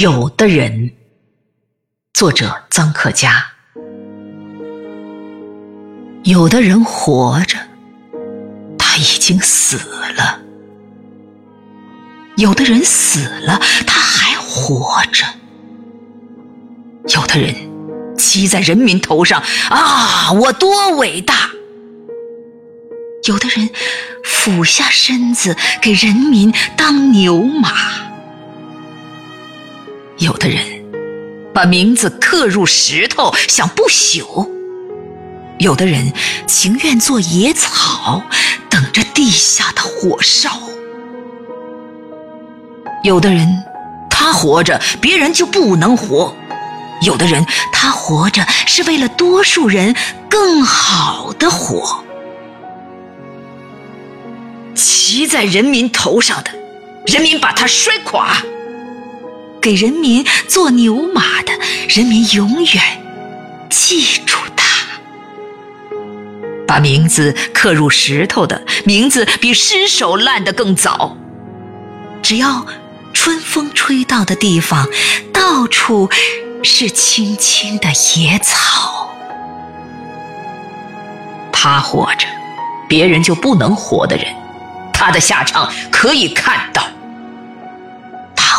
有的人，作者臧克家。有的人活着，他已经死了；有的人死了，他还活着；有的人骑在人民头上，啊，我多伟大！有的人俯下身子给人民当牛马。有的人把名字刻入石头，想不朽；有的人情愿做野草，等着地下的火烧；有的人他活着，别人就不能活；有的人他活着是为了多数人更好的活。骑在人民头上的，人民把他摔垮。给人民做牛马的，人民永远记住他；把名字刻入石头的，名字比尸首烂得更早。只要春风吹到的地方，到处是青青的野草。他活着，别人就不能活的人，他的下场可以看到。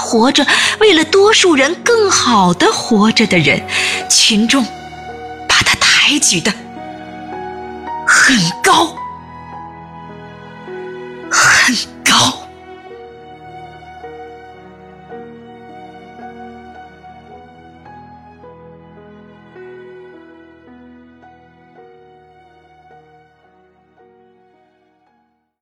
活着，为了多数人更好的活着的人，群众把他抬举的很高，很高。